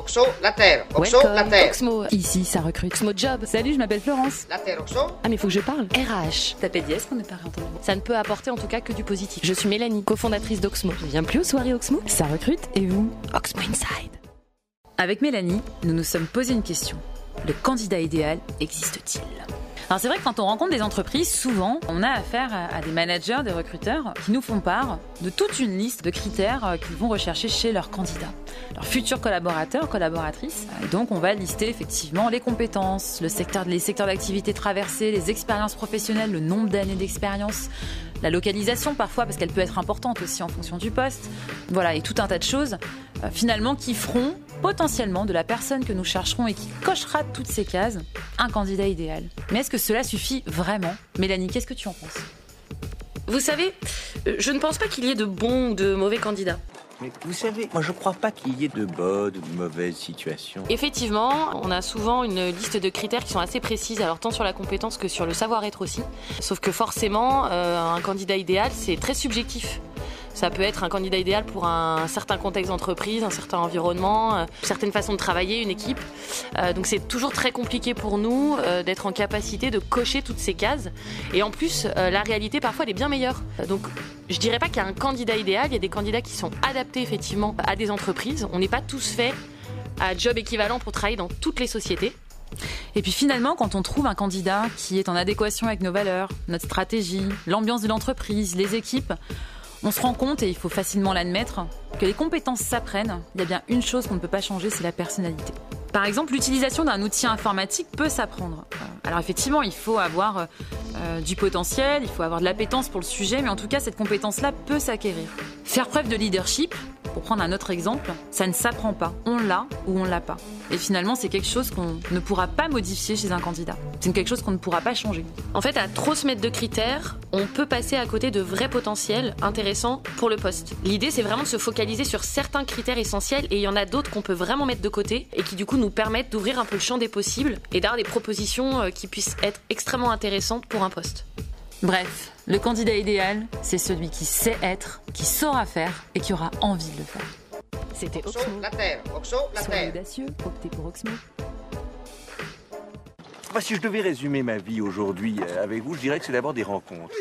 Oxo, la terre. Oxo, la terre. Oxmo. Ici, ça recrute. Oxmo Job. Salut, je m'appelle Florence. La terre, Oxo. Ah, mais faut que je parle. RH. Tapez dièse pour ne pas. Ça ne peut apporter en tout cas que du positif. Je suis Mélanie, cofondatrice d'Oxmo. Je viens plus aux soirées Oxmo. Ça recrute. Et vous Oxmo Inside. Avec Mélanie, nous nous sommes posé une question. Le candidat idéal existe-t-il? Alors c'est vrai que quand on rencontre des entreprises, souvent on a affaire à des managers, des recruteurs qui nous font part de toute une liste de critères euh, qu'ils vont rechercher chez leurs candidats, leurs futurs collaborateurs, collaboratrices. Et donc on va lister effectivement les compétences, le secteur, les secteurs d'activité traversés, les expériences professionnelles, le nombre d'années d'expérience, la localisation parfois parce qu'elle peut être importante aussi en fonction du poste. Voilà, et tout un tas de choses euh, finalement qui feront potentiellement de la personne que nous chercherons et qui cochera toutes ces cases un candidat idéal. Mais est-ce que cela suffit vraiment? Mélanie, qu'est-ce que tu en penses? Vous savez, euh, je ne pense pas qu'il y ait de bons ou de mauvais candidats. Mais vous savez, moi je crois pas qu'il y ait de bonnes ou de mauvaises situations. Effectivement, on a souvent une liste de critères qui sont assez précises, alors tant sur la compétence que sur le savoir-être aussi. Sauf que forcément, euh, un candidat idéal, c'est très subjectif. Ça peut être un candidat idéal pour un certain contexte d'entreprise, un certain environnement, euh, certaines façons de travailler, une équipe. Euh, donc c'est toujours très compliqué pour nous euh, d'être en capacité de cocher toutes ces cases. Et en plus, la réalité parfois elle est bien meilleure. Donc je dirais pas qu'il y a un candidat idéal, il y a des candidats qui sont adaptés effectivement à des entreprises. On n'est pas tous faits à job équivalent pour travailler dans toutes les sociétés. Et puis finalement, quand on trouve un candidat qui est en adéquation avec nos valeurs, notre stratégie, l'ambiance de l'entreprise, les équipes, on se rend compte, et il faut facilement l'admettre, que les compétences s'apprennent. Il y a bien une chose qu'on ne peut pas changer, c'est la personnalité. Par exemple, l'utilisation d'un outil informatique peut s'apprendre. Euh, alors effectivement, il faut avoir euh, du potentiel, il faut avoir de l'appétence pour le sujet, mais en tout cas, cette compétence-là peut s'acquérir. Faire preuve de leadership, pour prendre un autre exemple, ça ne s'apprend pas. On l'a ou on l'a pas. Et finalement, c'est quelque chose qu'on ne pourra pas modifier chez un candidat. C'est quelque chose qu'on ne pourra pas changer. En fait, à trop se mettre de critères, on peut passer à côté de vrais potentiels intéressants pour le poste. L'idée, c'est vraiment de se focaliser sur certains critères essentiels et il y en a d'autres qu'on peut vraiment mettre de côté et qui du coup nous permettent d'ouvrir un peu le champ des possibles et d'avoir des propositions euh, qui puissent être extrêmement intéressantes pour un poste. Bref, le candidat idéal, c'est celui qui sait être, qui saura faire et qui aura envie de le faire. C'était Oxo, Oxmo. la terre. Oxo, la Soyez terre. audacieux, optez pour Oxmo. Si je devais résumer ma vie aujourd'hui euh, avec vous, je dirais que c'est d'abord des rencontres.